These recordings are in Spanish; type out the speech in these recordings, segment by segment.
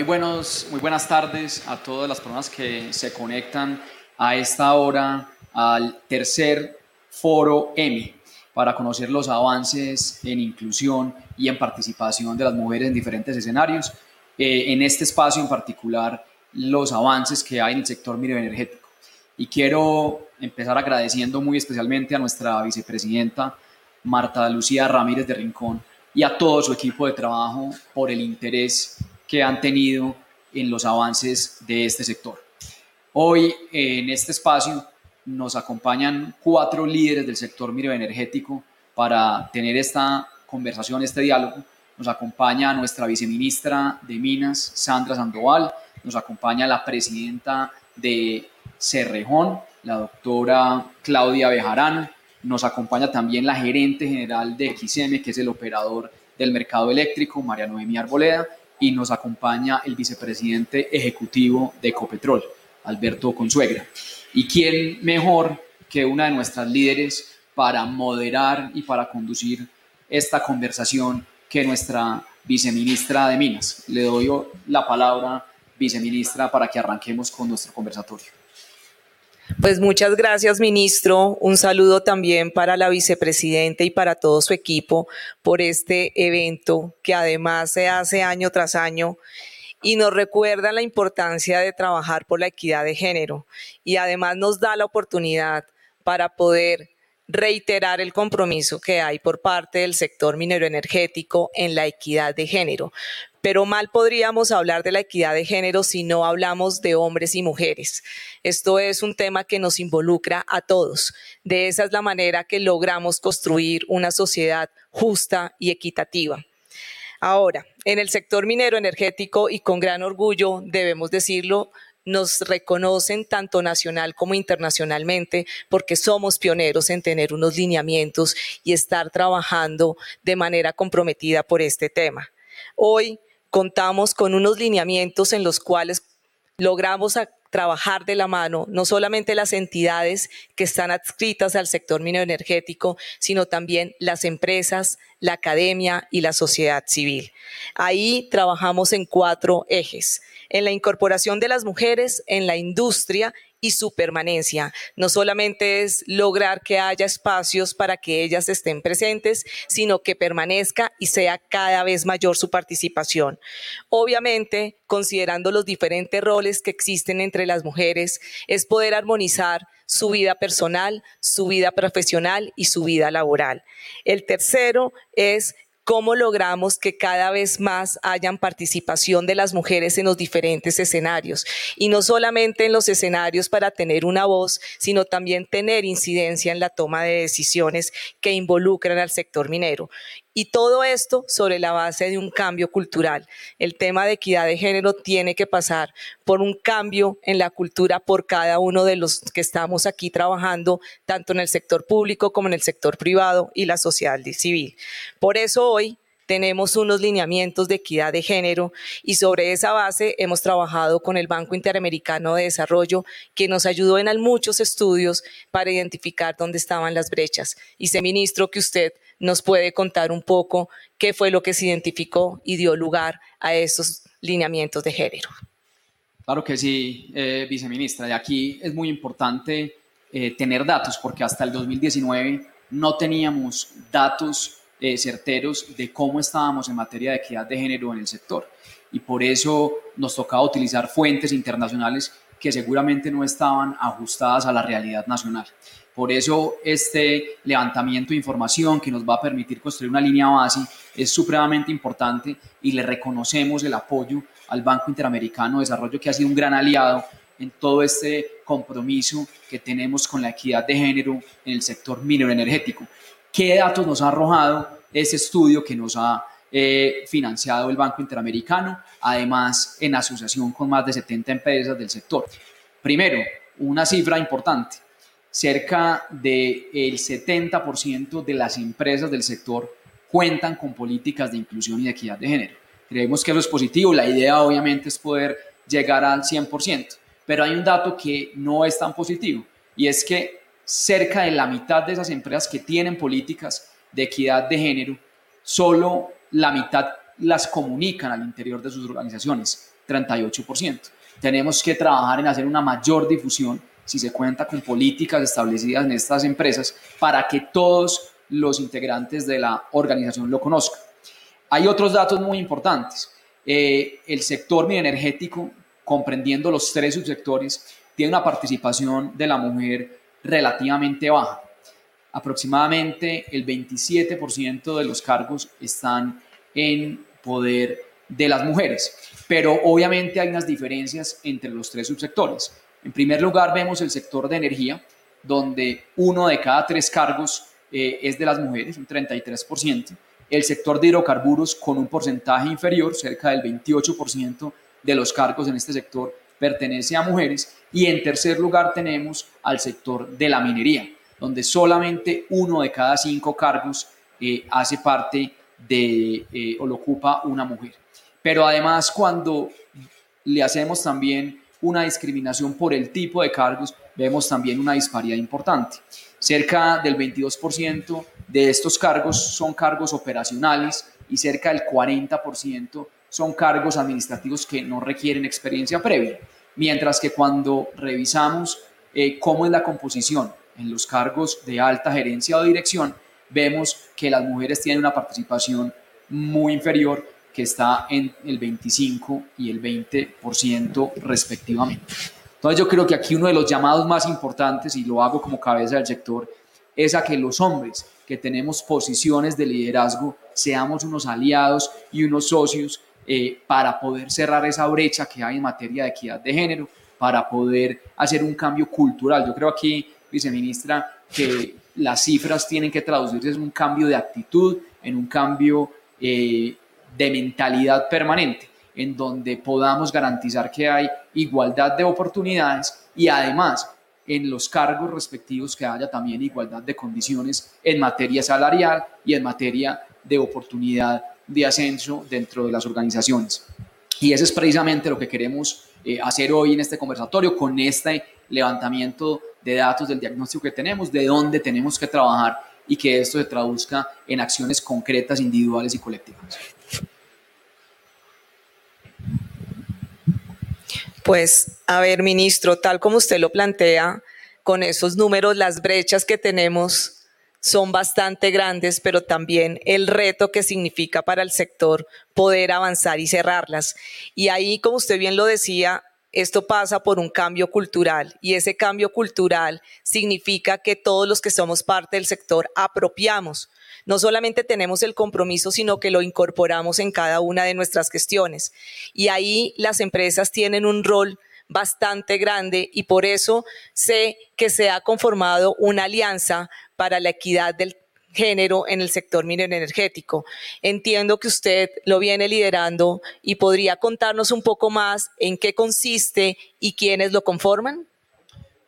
muy, buenos, muy buenas tardes a todas las personas que se conectan a esta hora al tercer foro EMI para conocer los avances en inclusión y en participación de las mujeres en diferentes escenarios. Eh, en este espacio en particular, los avances que hay en el sector energético. Y quiero empezar agradeciendo muy especialmente a nuestra vicepresidenta Marta Lucía Ramírez de Rincón y a todo su equipo de trabajo por el interés que han tenido en los avances de este sector. Hoy en este espacio nos acompañan cuatro líderes del sector energético para tener esta conversación, este diálogo. Nos acompaña nuestra viceministra de Minas, Sandra Sandoval, nos acompaña la presidenta de Cerrejón, la doctora Claudia Bejarano, nos acompaña también la gerente general de XM, que es el operador del mercado eléctrico, María Noemí Arboleda, y nos acompaña el vicepresidente ejecutivo de Ecopetrol, Alberto Consuegra. ¿Y quién mejor que una de nuestras líderes para moderar y para conducir esta conversación que nuestra viceministra de Minas? Le doy la palabra, viceministra, para que arranquemos con nuestro conversatorio. Pues muchas gracias, ministro. Un saludo también para la vicepresidenta y para todo su equipo por este evento que además se hace año tras año y nos recuerda la importancia de trabajar por la equidad de género y además nos da la oportunidad para poder reiterar el compromiso que hay por parte del sector minero energético en la equidad de género. Pero mal podríamos hablar de la equidad de género si no hablamos de hombres y mujeres. Esto es un tema que nos involucra a todos. De esa es la manera que logramos construir una sociedad justa y equitativa. Ahora, en el sector minero energético y con gran orgullo debemos decirlo, nos reconocen tanto nacional como internacionalmente porque somos pioneros en tener unos lineamientos y estar trabajando de manera comprometida por este tema. Hoy contamos con unos lineamientos en los cuales logramos trabajar de la mano no solamente las entidades que están adscritas al sector minero energético, sino también las empresas, la academia y la sociedad civil. Ahí trabajamos en cuatro ejes en la incorporación de las mujeres en la industria y su permanencia. No solamente es lograr que haya espacios para que ellas estén presentes, sino que permanezca y sea cada vez mayor su participación. Obviamente, considerando los diferentes roles que existen entre las mujeres, es poder armonizar su vida personal, su vida profesional y su vida laboral. El tercero es cómo logramos que cada vez más hayan participación de las mujeres en los diferentes escenarios. Y no solamente en los escenarios para tener una voz, sino también tener incidencia en la toma de decisiones que involucran al sector minero. Y todo esto sobre la base de un cambio cultural. El tema de equidad de género tiene que pasar por un cambio en la cultura por cada uno de los que estamos aquí trabajando, tanto en el sector público como en el sector privado y la sociedad civil. Por eso hoy tenemos unos lineamientos de equidad de género y sobre esa base hemos trabajado con el Banco Interamericano de Desarrollo, que nos ayudó en muchos estudios para identificar dónde estaban las brechas. Y sé, ministro, que usted nos puede contar un poco qué fue lo que se identificó y dio lugar a esos lineamientos de género. Claro que sí, eh, viceministra. Y aquí es muy importante eh, tener datos, porque hasta el 2019 no teníamos datos eh, certeros de cómo estábamos en materia de equidad de género en el sector. Y por eso nos tocaba utilizar fuentes internacionales que seguramente no estaban ajustadas a la realidad nacional. Por eso este levantamiento de información que nos va a permitir construir una línea base es supremamente importante y le reconocemos el apoyo al Banco Interamericano de Desarrollo que ha sido un gran aliado en todo este compromiso que tenemos con la equidad de género en el sector minero energético. ¿Qué datos nos ha arrojado ese estudio que nos ha eh, financiado el Banco Interamericano, además en asociación con más de 70 empresas del sector? Primero, una cifra importante, cerca del 70% de las empresas del sector cuentan con políticas de inclusión y de equidad de género. Creemos que eso es positivo, la idea obviamente es poder llegar al 100%, pero hay un dato que no es tan positivo y es que cerca de la mitad de esas empresas que tienen políticas de equidad de género, solo la mitad las comunican al interior de sus organizaciones. 38%. Tenemos que trabajar en hacer una mayor difusión si se cuenta con políticas establecidas en estas empresas para que todos los integrantes de la organización lo conozcan. Hay otros datos muy importantes. Eh, el sector energético, comprendiendo los tres subsectores, tiene una participación de la mujer relativamente baja. Aproximadamente el 27% de los cargos están en poder de las mujeres, pero obviamente hay unas diferencias entre los tres subsectores. En primer lugar, vemos el sector de energía, donde uno de cada tres cargos eh, es de las mujeres, un 33%. El sector de hidrocarburos con un porcentaje inferior, cerca del 28% de los cargos en este sector pertenece a mujeres. Y en tercer lugar tenemos al sector de la minería, donde solamente uno de cada cinco cargos eh, hace parte de eh, o lo ocupa una mujer. Pero además cuando le hacemos también una discriminación por el tipo de cargos, vemos también una disparidad importante. Cerca del 22% de estos cargos son cargos operacionales y cerca del 40% son cargos administrativos que no requieren experiencia previa. Mientras que cuando revisamos eh, cómo es la composición en los cargos de alta gerencia o dirección, vemos que las mujeres tienen una participación muy inferior está en el 25 y el 20% respectivamente. Entonces yo creo que aquí uno de los llamados más importantes, y lo hago como cabeza del sector, es a que los hombres que tenemos posiciones de liderazgo seamos unos aliados y unos socios eh, para poder cerrar esa brecha que hay en materia de equidad de género, para poder hacer un cambio cultural. Yo creo aquí, viceministra, que las cifras tienen que traducirse en un cambio de actitud, en un cambio eh, de mentalidad permanente, en donde podamos garantizar que hay igualdad de oportunidades y además en los cargos respectivos que haya también igualdad de condiciones en materia salarial y en materia de oportunidad de ascenso dentro de las organizaciones. Y eso es precisamente lo que queremos eh, hacer hoy en este conversatorio con este levantamiento de datos del diagnóstico que tenemos, de dónde tenemos que trabajar y que esto se traduzca en acciones concretas, individuales y colectivas. Pues, a ver, ministro, tal como usted lo plantea, con esos números, las brechas que tenemos son bastante grandes, pero también el reto que significa para el sector poder avanzar y cerrarlas. Y ahí, como usted bien lo decía, esto pasa por un cambio cultural y ese cambio cultural significa que todos los que somos parte del sector apropiamos. No solamente tenemos el compromiso, sino que lo incorporamos en cada una de nuestras gestiones. Y ahí las empresas tienen un rol bastante grande y por eso sé que se ha conformado una alianza para la equidad del género en el sector minero energético. Entiendo que usted lo viene liderando y podría contarnos un poco más en qué consiste y quiénes lo conforman.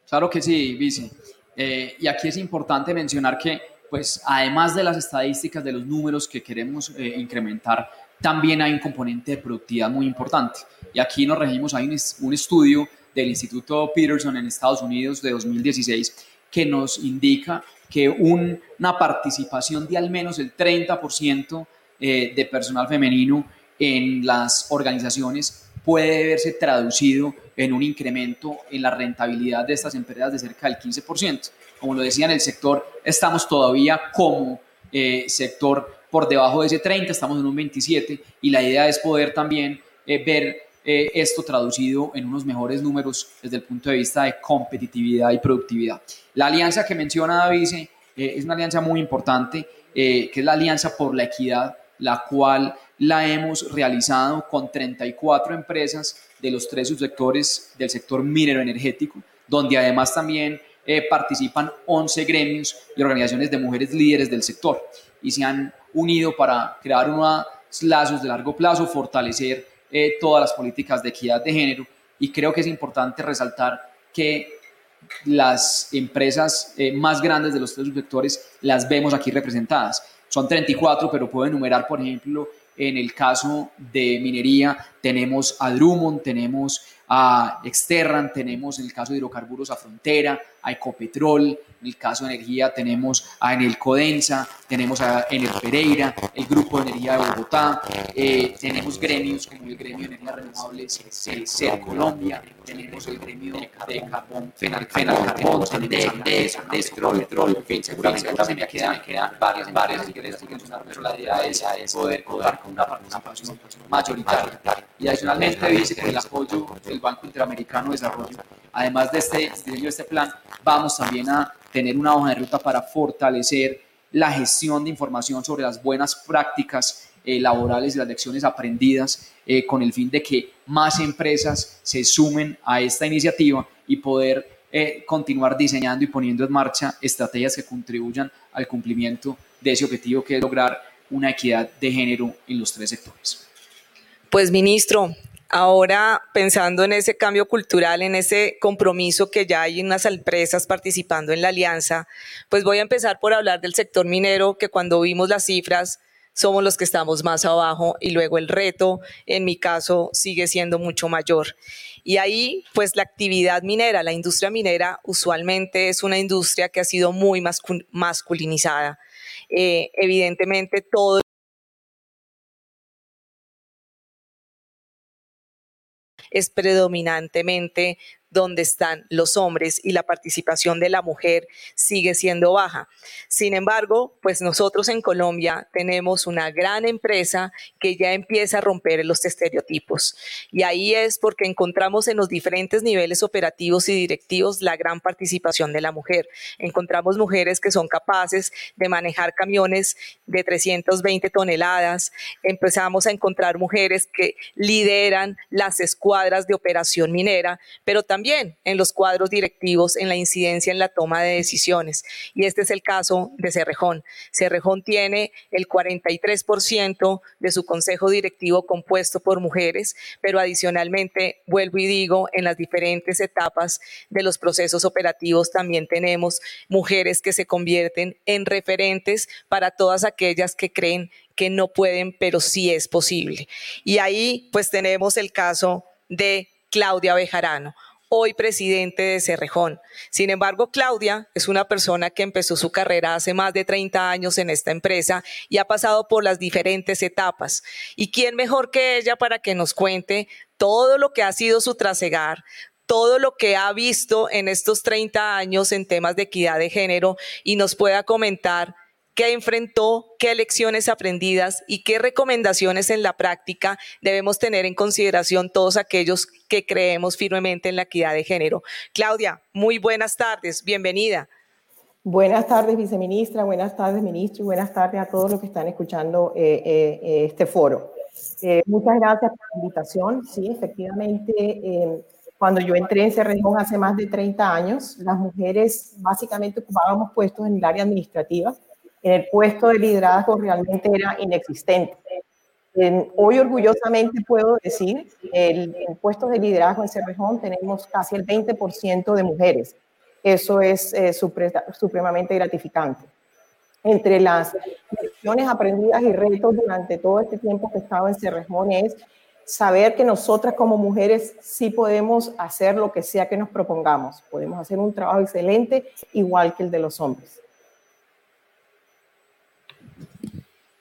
Claro que sí, Vici. Eh, y aquí es importante mencionar que, pues, además de las estadísticas, de los números que queremos eh, incrementar, también hay un componente de productividad muy importante. Y aquí nos regimos, hay un, estudio del Instituto Peterson en Estados Unidos de 2016 que nos indica que una participación de al menos el 30% eh, de personal femenino en las organizaciones puede verse traducido en un incremento en la rentabilidad de estas empresas de cerca del 15%. Como lo decía en el sector, estamos todavía como eh, sector por debajo de ese 30, estamos en un 27 y la idea es poder también eh, ver esto traducido en unos mejores números desde el punto de vista de competitividad y productividad. La alianza que menciona David eh, es una alianza muy importante, eh, que es la Alianza por la Equidad, la cual la hemos realizado con 34 empresas de los tres subsectores del sector minero energético, donde además también eh, participan 11 gremios y organizaciones de mujeres líderes del sector y se han unido para crear unos lazos de largo plazo, fortalecer todas las políticas de equidad de género y creo que es importante resaltar que las empresas eh, más grandes de los tres subsectores las vemos aquí representadas. Son 34, pero puedo enumerar, por ejemplo, en el caso de minería, tenemos a Drummond, tenemos a Exterran, tenemos en el caso de hidrocarburos a Frontera, a Ecopetrol, en el caso de energía tenemos a Enel Codensa, tenemos a Enel Pereira, el Grupo de Energía de Bogotá, eh, tenemos gremios como el Gremio de Energías Renovables CER Colombia, tenemos el gremio de carbón, Fenal Carbón, tenemos de Petrol, seguramente también me quedan, quedan varias, varias, así que pero la idea es, poder poder con una participación mayoritaria. Y adicionalmente dice que el apoyo del Banco Interamericano de Desarrollo, además de este de este plan, vamos también a tener una hoja de ruta para fortalecer la gestión de información sobre las buenas prácticas eh, laborales y las lecciones aprendidas eh, con el fin de que más empresas se sumen a esta iniciativa y poder eh, continuar diseñando y poniendo en marcha estrategias que contribuyan al cumplimiento de ese objetivo que es lograr una equidad de género en los tres sectores. Pues ministro, Ahora, pensando en ese cambio cultural, en ese compromiso que ya hay unas empresas participando en la alianza, pues voy a empezar por hablar del sector minero, que cuando vimos las cifras somos los que estamos más abajo y luego el reto, en mi caso, sigue siendo mucho mayor. Y ahí, pues la actividad minera, la industria minera, usualmente es una industria que ha sido muy masculinizada. Eh, evidentemente, todo es predominantemente donde están los hombres y la participación de la mujer sigue siendo baja. Sin embargo, pues nosotros en Colombia tenemos una gran empresa que ya empieza a romper los estereotipos. Y ahí es porque encontramos en los diferentes niveles operativos y directivos la gran participación de la mujer. Encontramos mujeres que son capaces de manejar camiones de 320 toneladas. Empezamos a encontrar mujeres que lideran las escuadras de operación minera, pero también también en los cuadros directivos, en la incidencia en la toma de decisiones. Y este es el caso de Cerrejón. Cerrejón tiene el 43% de su consejo directivo compuesto por mujeres, pero adicionalmente, vuelvo y digo, en las diferentes etapas de los procesos operativos también tenemos mujeres que se convierten en referentes para todas aquellas que creen que no pueden, pero sí es posible. Y ahí pues tenemos el caso de Claudia Bejarano, hoy presidente de Cerrejón. Sin embargo, Claudia es una persona que empezó su carrera hace más de 30 años en esta empresa y ha pasado por las diferentes etapas. ¿Y quién mejor que ella para que nos cuente todo lo que ha sido su trasegar, todo lo que ha visto en estos 30 años en temas de equidad de género y nos pueda comentar qué enfrentó, qué lecciones aprendidas y qué recomendaciones en la práctica debemos tener en consideración todos aquellos que creemos firmemente en la equidad de género. Claudia, muy buenas tardes, bienvenida. Buenas tardes, viceministra, buenas tardes, ministro, y buenas tardes a todos los que están escuchando eh, eh, eh, este foro. muchas gracias por la invitación. Sí, efectivamente, cuando yo entré en Cerrejón hace más de 30 años, las mujeres básicamente ocupábamos puestos en el área administrativa en el puesto de liderazgo realmente era inexistente. hoy orgullosamente puedo decir, el, en puestos de liderazgo en Cerrejón tenemos casi el 20% de mujeres. Eso es eh, supremamente gratificante. Entre las lecciones aprendidas y retos durante todo este tiempo que he estado en Cerrejón es saber que nosotras como mujeres sí podemos hacer lo que sea que nos propongamos. Podemos hacer un trabajo excelente igual que el de los hombres.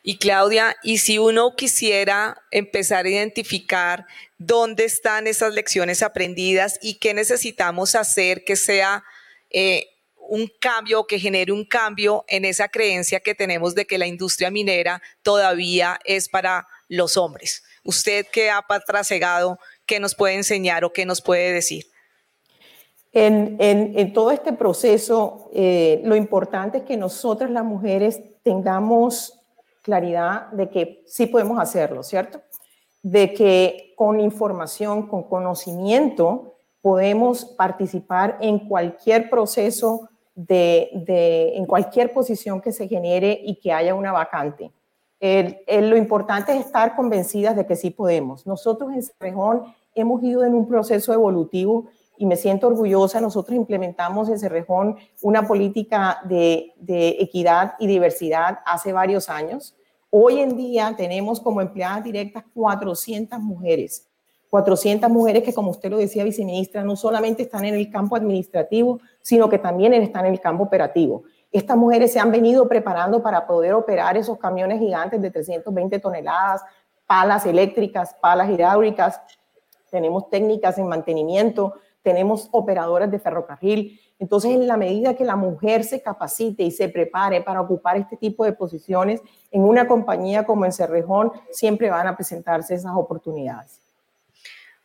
Y Claudia, y si uno quisiera empezar a identificar dónde están esas lecciones aprendidas y qué necesitamos hacer que sea eh, un cambio o que genere un cambio en esa creencia que tenemos de que la industria minera todavía es para los hombres. Usted que ha trasegado, ¿qué nos puede enseñar o qué nos puede decir? En, todo este proceso, eh, lo importante es que nosotras las mujeres tengamos claridad de que sí podemos hacerlo, ¿cierto? De que con información, con conocimiento, podemos participar en cualquier proceso, de, en cualquier posición que se genere y que haya una vacante. lo importante es estar convencidas de que sí podemos. Nosotros en Cerrejón hemos ido en un proceso evolutivo y me siento orgullosa. Nosotros implementamos en Cerrejón una política de, equidad y diversidad hace varios años. Hoy en día tenemos como empleadas directas 400 mujeres. 400 mujeres que, como usted lo decía, viceministra, no solamente están en el campo administrativo, sino que también están en el campo operativo. Estas mujeres se han venido preparando para poder operar esos camiones gigantes de 320 toneladas, palas eléctricas, palas hidráulicas, tenemos técnicas en mantenimiento, tenemos operadoras de ferrocarril. Entonces, en la medida que la mujer se capacite y se prepare para ocupar este tipo de posiciones en una compañía como en Cerrejón, siempre van a presentarse esas oportunidades.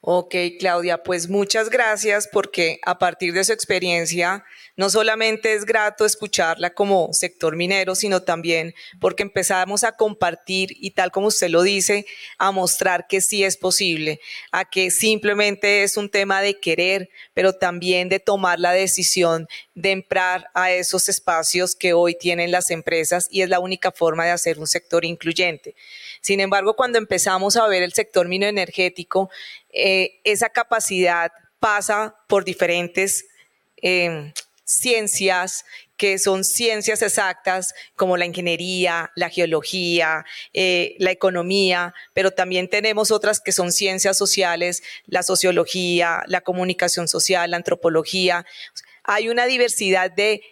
Ok, Claudia, pues muchas gracias porque a partir de su experiencia no solamente es grato escucharla como sector minero, sino también porque empezamos a compartir y tal como usted lo dice, a mostrar que sí es posible, a que simplemente es un tema de querer, pero también de tomar la decisión de entrar a esos espacios que hoy tienen las empresas y es la única forma de hacer un sector incluyente. Sin embargo, cuando empezamos a ver el sector minoenergético, eh, esa capacidad pasa por diferentes eh, ciencias que son ciencias exactas como la ingeniería, la geología, eh, la economía, pero también tenemos otras que son ciencias sociales, la sociología, la comunicación social, la antropología. Hay una diversidad de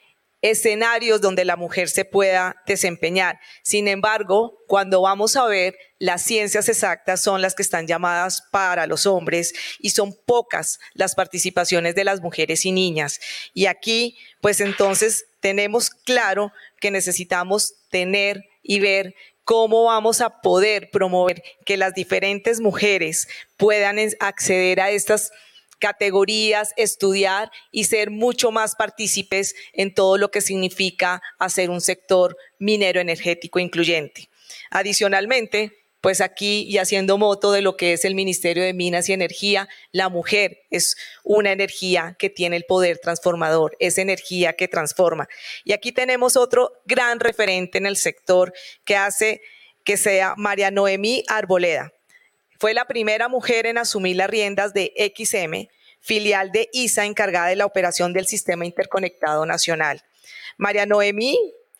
escenarios donde la mujer se pueda desempeñar. Sin embargo, cuando vamos a ver, las ciencias exactas son las que están llamadas para los hombres y son pocas las participaciones de las mujeres y niñas. Y aquí, pues entonces tenemos claro que necesitamos tener y ver cómo vamos a poder promover que las diferentes mujeres puedan acceder a estas categorías, estudiar y ser mucho más partícipes en todo lo que significa hacer un sector minero energético incluyente. Adicionalmente, pues aquí y haciendo moto de lo que es el Ministerio de Minas y Energía, la mujer es una energía que tiene el poder transformador, es energía que transforma. Y aquí tenemos otro gran referente en el sector que hace que sea María Noemí Arboleda. Fue la primera mujer en asumir las riendas de XM, filial de ISA encargada de la operación del Sistema Interconectado Nacional. María Noemí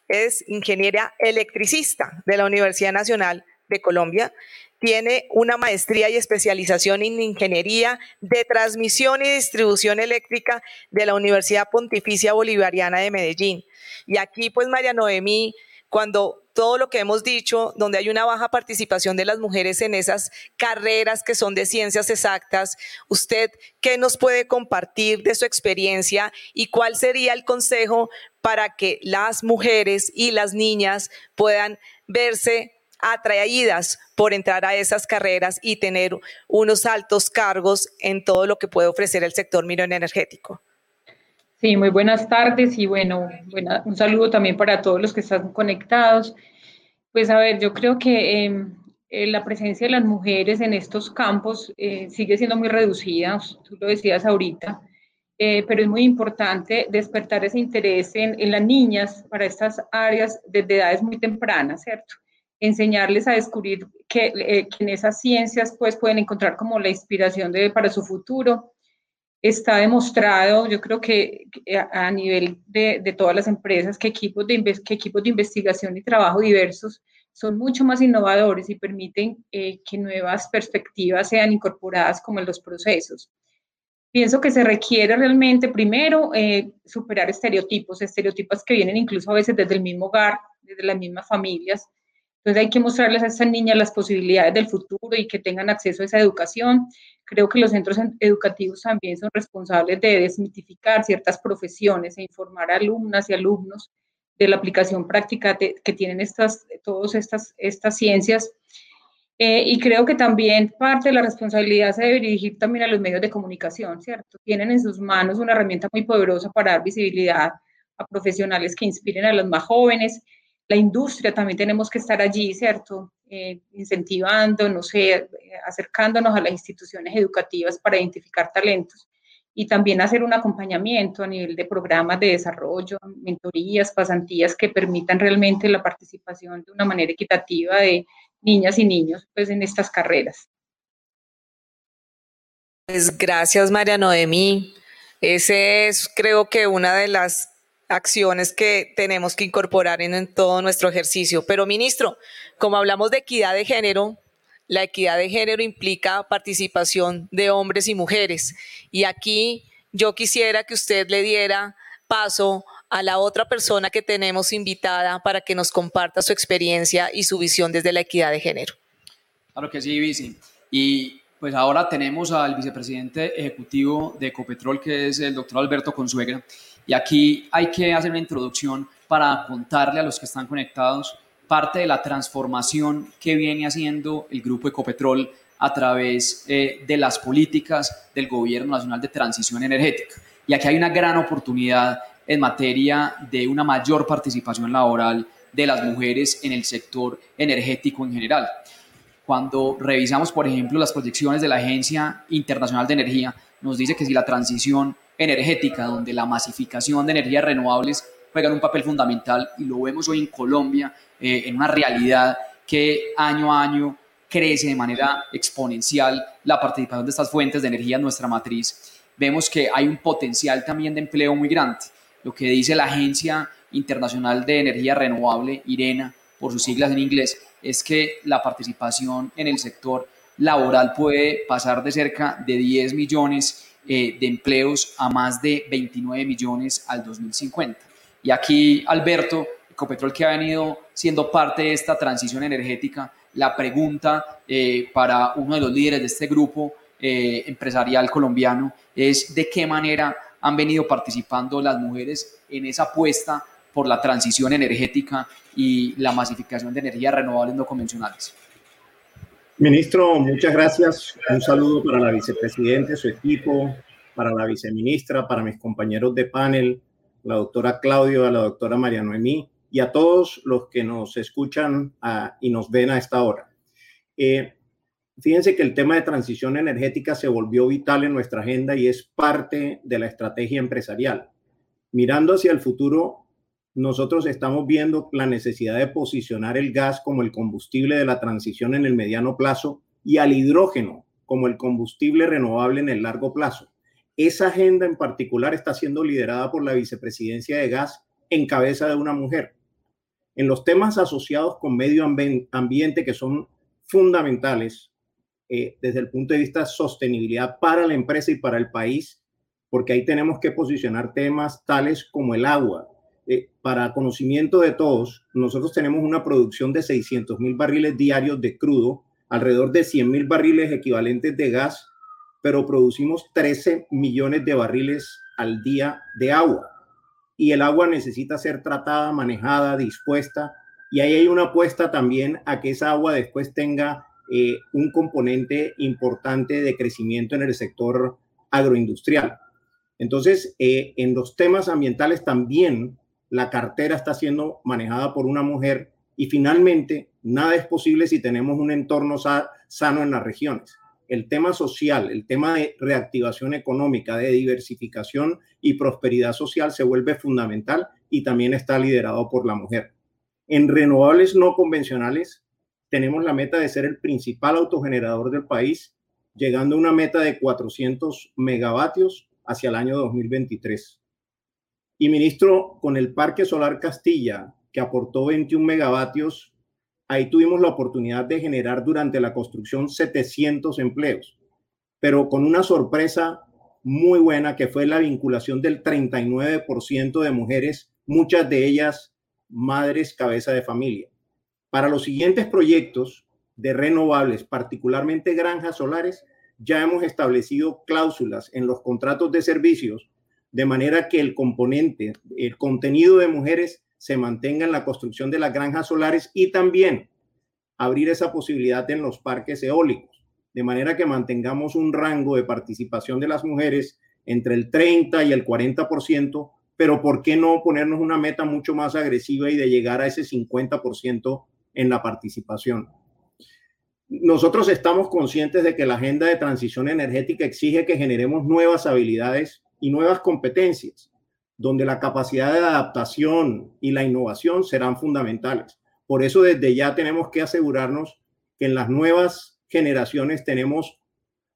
es ingeniera electricista de la Universidad Nacional de Colombia. Tiene una maestría y especialización en ingeniería de transmisión y distribución eléctrica de la Universidad Pontificia Bolivariana de Medellín. Y aquí, pues, María Noemí cuando todo lo que hemos dicho, donde hay una baja participación de las mujeres en esas carreras que son de ciencias exactas, ¿usted qué nos puede compartir de su experiencia y cuál sería el consejo para que las mujeres y las niñas puedan verse atraídas por entrar a esas carreras y tener unos altos cargos en todo lo que puede ofrecer el sector energético? Sí, muy buenas tardes y bueno, un saludo también para todos los que están conectados. Pues a ver, yo creo que em, eh, la presencia de las mujeres en estos campos eh, sigue siendo muy reducida, tú lo decías ahorita, eh, pero es muy importante despertar ese interés en, en, las niñas para estas áreas desde edades muy tempranas, ¿cierto? Enseñarles a descubrir que, que en esas ciencias pues pueden encontrar como la inspiración de, para su futuro está demostrado, yo creo que a nivel de, todas las empresas, que equipos, de, equipos de investigación y trabajo diversos son mucho más innovadores y permiten eh, que nuevas perspectivas sean incorporadas como en los procesos. Pienso que se requiere realmente, primero, eh, superar estereotipos, estereotipos que vienen incluso a veces desde el mismo hogar, desde las mismas familias. Entonces hay que mostrarles a estas niñas las posibilidades del futuro y que tengan acceso a esa educación Creo que los centros educativos también son responsables de desmitificar ciertas profesiones e informar a alumnas y alumnos de la aplicación práctica que tienen estas, todas estas, estas ciencias. Eh, y creo que también parte de la responsabilidad se debe dirigir también a los medios de comunicación, ¿cierto? Tienen en sus manos una herramienta muy poderosa para dar visibilidad a profesionales que inspiren a los más jóvenes. La industria también tenemos que estar allí, ¿cierto? Eh, incentivando, no sé, acercándonos a las instituciones educativas para identificar talentos y también hacer un acompañamiento a nivel de programas de desarrollo, mentorías, pasantías que permitan realmente la participación de una manera equitativa de niñas y niños pues, en estas carreras. Pues gracias, María Noemí. Ese es, creo que, una de las acciones que tenemos que incorporar en, todo nuestro ejercicio. Pero, ministro, como hablamos de equidad de género, la equidad de género implica participación de hombres y mujeres. Y aquí yo quisiera que usted le diera paso a la otra persona que tenemos invitada para que nos comparta su experiencia y su visión desde la equidad de género. Claro que sí, Vici. Y pues ahora tenemos al vicepresidente ejecutivo de Ecopetrol, que es el doctor Alberto Consuegra. Y aquí hay que hacer una introducción para contarle a los que están conectados parte de la transformación que viene haciendo el Grupo Ecopetrol a través eh, de las políticas del Gobierno Nacional de Transición Energética. Y aquí hay una gran oportunidad en materia de una mayor participación laboral de las mujeres en el sector energético en general. Cuando revisamos, por ejemplo, las proyecciones de la Agencia Internacional de Energía, nos dice que si la transición energética, donde la masificación de energías renovables juegan un papel fundamental, y lo vemos hoy en Colombia, eh, en una realidad que año a año crece de manera exponencial la participación de estas fuentes de energía en nuestra matriz, vemos que hay un potencial también de empleo muy grande. Lo que dice la Agencia Internacional de Energía Renovable, IRENA, por sus siglas en inglés, es que la participación en el sector laboral puede pasar de cerca de 10 millones eh, de empleos a más de 29 millones al 2050. Y aquí, Alberto, Ecopetrol que ha venido siendo parte de esta transición energética, la pregunta eh, para uno de los líderes de este grupo eh, empresarial colombiano es de qué manera han venido participando las mujeres en esa apuesta por la transición energética y la masificación de energías renovables no convencionales. Ministro, muchas gracias. Un saludo para la vicepresidenta, su equipo, para la viceministra, para mis compañeros de panel, la doctora Claudio, a la doctora María Noemí y a todos los que nos escuchan y nos ven a esta hora. Eh, fíjense que el tema de transición energética se volvió vital en nuestra agenda y es parte de la estrategia empresarial. Mirando hacia el futuro, nosotros estamos viendo la necesidad de posicionar el gas como el combustible de la transición en el mediano plazo y al hidrógeno como el combustible renovable en el largo plazo. Esa agenda en particular está siendo liderada por la vicepresidencia de gas en cabeza de una mujer. En los temas asociados con medio ambiente que son fundamentales eh, desde el punto de vista de sostenibilidad para la empresa y para el país, porque ahí tenemos que posicionar temas tales como el agua. Eh, para conocimiento de todos, nosotros tenemos una producción de 600 mil barriles diarios de crudo, alrededor de 100 mil barriles equivalentes de gas pero producimos 13 millones de barriles al día de agua. Y el agua necesita ser tratada, manejada, dispuesta. Y ahí hay una apuesta también a que esa agua después tenga eh, un componente importante de crecimiento en el sector agroindustrial. Entonces, eh, en los temas ambientales también la cartera está siendo manejada por una mujer y finalmente nada es posible si tenemos un entorno sano en las regiones el tema social, el tema de reactivación económica, de diversificación y prosperidad social se vuelve fundamental y también está liderado por la mujer. En renovables no convencionales tenemos la meta de ser el principal autogenerador del país, llegando a una meta de 400 megavatios hacia el año 2023. Y ministro, con el Parque Solar Castilla, que aportó 21 megavatios ahí tuvimos la oportunidad de generar durante la construcción 700 empleos, pero con una sorpresa muy buena que fue la vinculación del 39% de mujeres, muchas de ellas madres cabeza de familia. Para los siguientes proyectos de renovables, particularmente granjas solares, ya hemos establecido cláusulas en los contratos de servicios de manera que el componente, el contenido de mujeres se mantenga en la construcción de las granjas solares y también abrir esa posibilidad en los parques eólicos, de manera que mantengamos un rango de participación de las mujeres entre el 30 y el 40%, pero ¿por qué no ponernos una meta mucho más agresiva y de llegar a ese 50% en la participación? Nosotros estamos conscientes de que la agenda de transición energética exige que generemos nuevas habilidades y nuevas competencias donde la capacidad de adaptación y la innovación serán fundamentales. Por eso desde ya tenemos que asegurarnos que en las nuevas generaciones tenemos,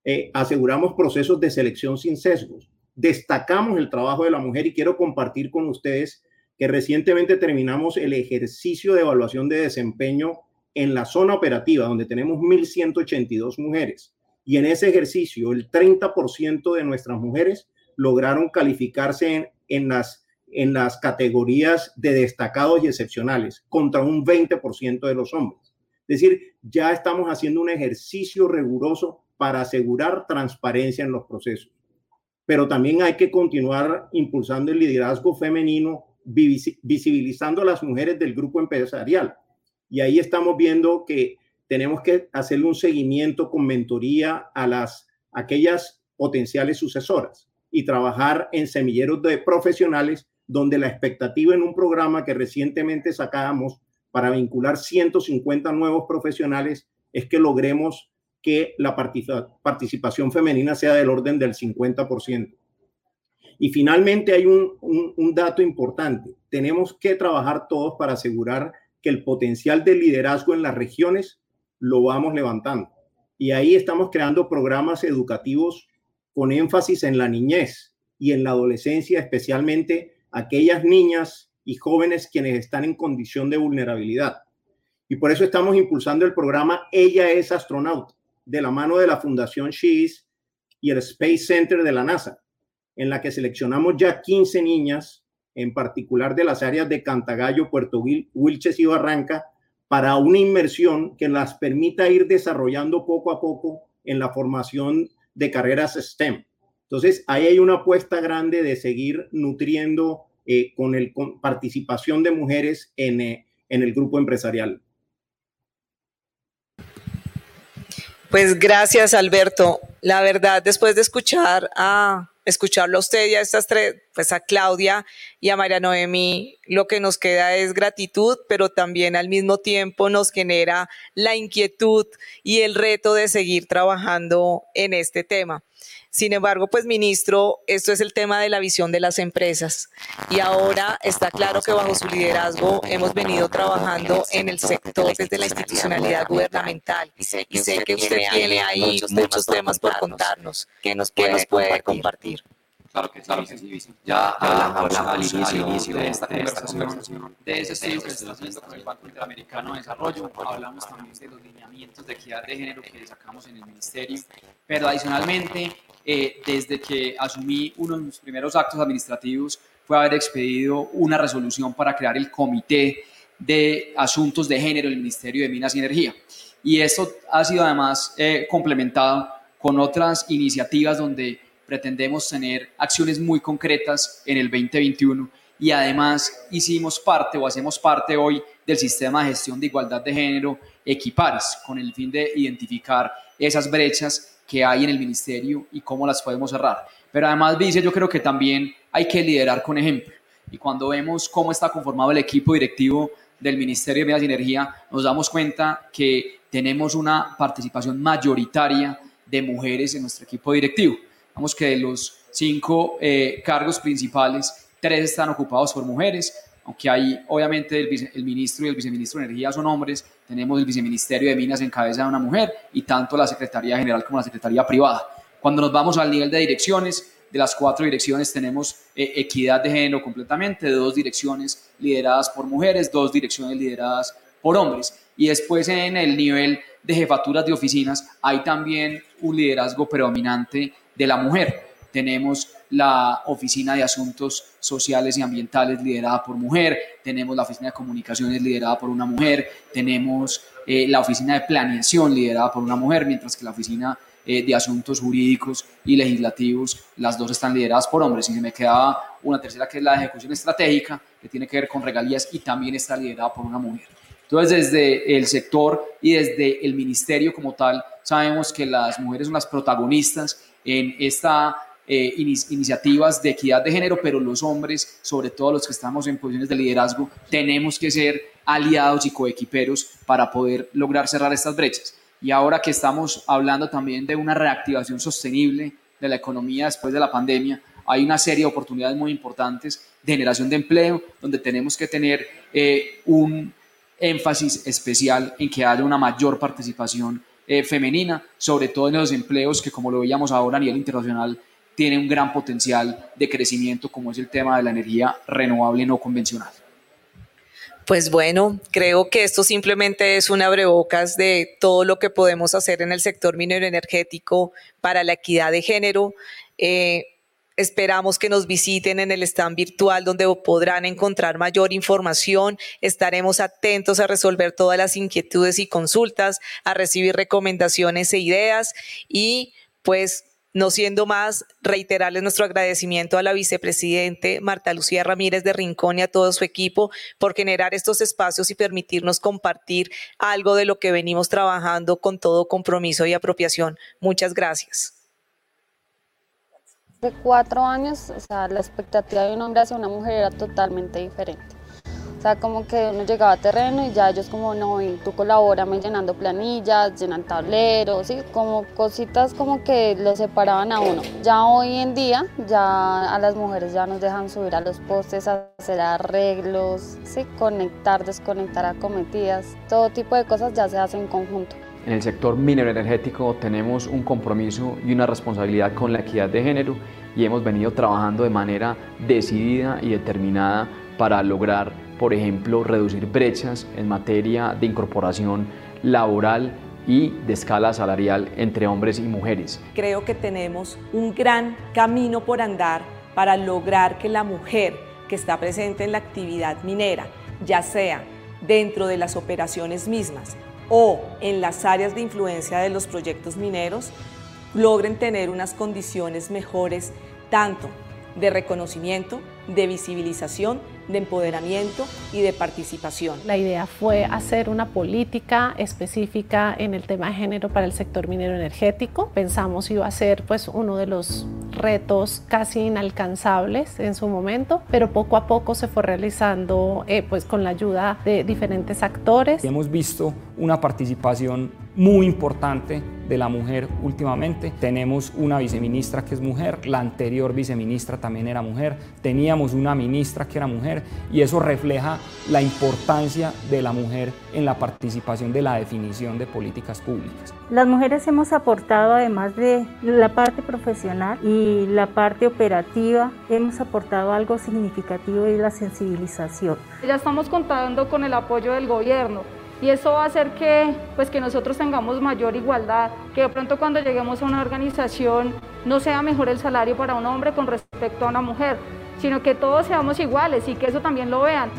eh, aseguramos procesos de selección sin sesgos. Destacamos el trabajo de la mujer y quiero compartir con ustedes que recientemente terminamos el ejercicio de evaluación de desempeño en la zona operativa, donde tenemos 1.182 mujeres. Y en ese ejercicio, el 30% de nuestras mujeres lograron calificarse en, las, en las categorías de destacados y excepcionales, contra un 20% de los hombres. Es decir, ya estamos haciendo un ejercicio riguroso para asegurar transparencia en los procesos. Pero también hay que continuar impulsando el liderazgo femenino, visibilizando a las mujeres del grupo empresarial. Y ahí estamos viendo que tenemos que hacerle un seguimiento con mentoría a las aquellas potenciales sucesoras y trabajar en semilleros de profesionales donde la expectativa en un programa que recientemente sacábamos para vincular 150 nuevos profesionales es que logremos que la participación femenina sea del orden del 50%. Y finalmente hay un, un, dato importante. Tenemos que trabajar todos para asegurar que el potencial de liderazgo en las regiones lo vamos levantando. Y ahí estamos creando programas educativos con énfasis en la niñez y en la adolescencia, especialmente aquellas niñas y jóvenes quienes están en condición de vulnerabilidad. Y por eso estamos impulsando el programa Ella es astronauta, de la mano de la Fundación She's y el Space Center de la NASA, en la que seleccionamos ya 15 niñas, en particular de las áreas de Cantagallo, Puerto Wilches y Barranca, para una inmersión que las permita ir desarrollando poco a poco en la formación de carreras STEM. Entonces, ahí hay una apuesta grande de seguir nutriendo eh, con, el, participación de mujeres en, eh, en el grupo empresarial. Pues gracias, Alberto. La verdad, después de escuchar a escucharlo a usted y a estas tres, pues a Claudia y a María Noemi, lo que nos queda es gratitud, pero también al mismo tiempo nos genera la inquietud y el reto de seguir trabajando en este tema. Sin embargo, pues ministro, esto es el tema de la visión de las empresas. Y ahora está claro que bajo su liderazgo hemos venido trabajando en el sector desde la institucionalidad gubernamental. Y sé que usted tiene ahí muchos temas por contarnos que nos puede compartir. Claro que, claro que sí. Ya hablamos, al, inicio, de esta conversación de ese estudio que haciendo con el Banco Interamericano de Desarrollo. Hablamos también de los lineamientos de equidad de género que sacamos en el Ministerio. Pero adicionalmente, eh, desde que asumí uno de mis primeros actos administrativos fue haber expedido una resolución para crear el Comité de Asuntos de Género del Ministerio de Minas y Energía. Y esto ha sido además eh, complementado con otras iniciativas donde pretendemos tener acciones muy concretas en el 2021 y además hicimos parte o hacemos parte hoy del sistema de gestión de igualdad de género Equipares, con el fin de identificar esas brechas que hay en el ministerio y cómo las podemos cerrar. Pero además, Vice, yo creo que también hay que liderar con ejemplo. Y cuando vemos cómo está conformado el equipo directivo del Ministerio de Minas y Energía, nos damos cuenta que tenemos una participación mayoritaria de mujeres en nuestro equipo directivo. Vamos que de los cinco eh, cargos principales, tres están ocupados por mujeres, aunque hay obviamente el, el, ministro y el viceministro de Energía son hombres, tenemos el viceministerio de Minas en cabeza de una mujer y tanto la Secretaría General como la Secretaría Privada. Cuando nos vamos al nivel de direcciones, de las cuatro direcciones tenemos eh, equidad de género completamente, dos direcciones lideradas por mujeres, dos direcciones lideradas por hombres. Y después en el nivel de jefaturas de oficinas hay también un liderazgo predominante de la mujer. Tenemos la Oficina de Asuntos Sociales y Ambientales liderada por mujer, tenemos la Oficina de Comunicaciones liderada por una mujer, tenemos eh, la Oficina de Planeación liderada por una mujer, mientras que la Oficina eh, de Asuntos Jurídicos y Legislativos, las dos están lideradas por hombres. Y se me quedaba una tercera que es la de Ejecución Estratégica, que tiene que ver con regalías y también está liderada por una mujer. Entonces, desde el sector y desde el ministerio como tal, sabemos que las mujeres son las protagonistas en estas eh, iniciativas de equidad de género, pero los hombres, sobre todo los que estamos en posiciones de liderazgo, tenemos que ser aliados y coequiperos para poder lograr cerrar estas brechas. Y ahora que estamos hablando también de una reactivación sostenible de la economía después de la pandemia, hay una serie de oportunidades muy importantes de generación de empleo, donde tenemos que tener eh, un énfasis especial en que haya una mayor participación eh, femenina, sobre todo en los empleos que, como lo veíamos ahora a nivel internacional, tiene un gran potencial de crecimiento, como es el tema de la energía renovable no convencional. Pues bueno, creo que esto simplemente es un abrebocas de todo lo que podemos hacer en el sector minero energético para la equidad de género. Eh, esperamos que nos visiten en el stand virtual donde podrán encontrar mayor información. Estaremos atentos a resolver todas las inquietudes y consultas, a recibir recomendaciones e ideas y pues no siendo más, reiterarles nuestro agradecimiento a la vicepresidente Marta Lucía Ramírez de Rincón y a todo su equipo por generar estos espacios y permitirnos compartir algo de lo que venimos trabajando con todo compromiso y apropiación. Muchas gracias. De cuatro años, o sea, la expectativa de un hombre hacia una mujer era totalmente diferente. O sea, como que uno llegaba a terreno y ya ellos como, no, y tú colabórame llenando planillas, llenan tableros, ¿sí? Como cositas como que lo separaban a uno. Ya hoy en día, ya a las mujeres ya nos dejan subir a los postes, hacer arreglos, ¿sí? Conectar, desconectar acometidas, todo tipo de cosas ya se hacen en conjunto. En el sector minero energético tenemos un compromiso y una responsabilidad con la equidad de género y hemos venido trabajando de manera decidida y determinada para lograr por ejemplo, reducir brechas en materia de incorporación laboral y de escala salarial entre hombres y mujeres. Creo que tenemos un gran camino por andar para lograr que la mujer que está presente en la actividad minera, ya sea dentro de las operaciones mismas o en las áreas de influencia de los proyectos mineros, logren tener unas condiciones mejores tanto de reconocimiento, de visibilización, de empoderamiento y de participación. La idea fue hacer una política específica en el tema de género para el sector minero energético. Pensamos iba a ser pues uno de los retos casi inalcanzables en su momento, pero poco a poco se fue realizando eh, pues con la ayuda de diferentes actores. Hemos visto una participación muy importante de la mujer últimamente. Tenemos una viceministra que es mujer, la anterior viceministra también era mujer, teníamos una ministra que era mujer y eso refleja la importancia de la mujer en la participación de la definición de políticas públicas. Las mujeres hemos aportado además de la parte profesional y la parte operativa, hemos aportado algo significativo y la sensibilización. Ya estamos contando con el apoyo del gobierno y eso va a hacer que, pues, que nosotros tengamos mayor igualdad, que de pronto cuando lleguemos a una organización no sea mejor el salario para un hombre con respecto a una mujer, sino que todos seamos iguales y que eso también lo vean.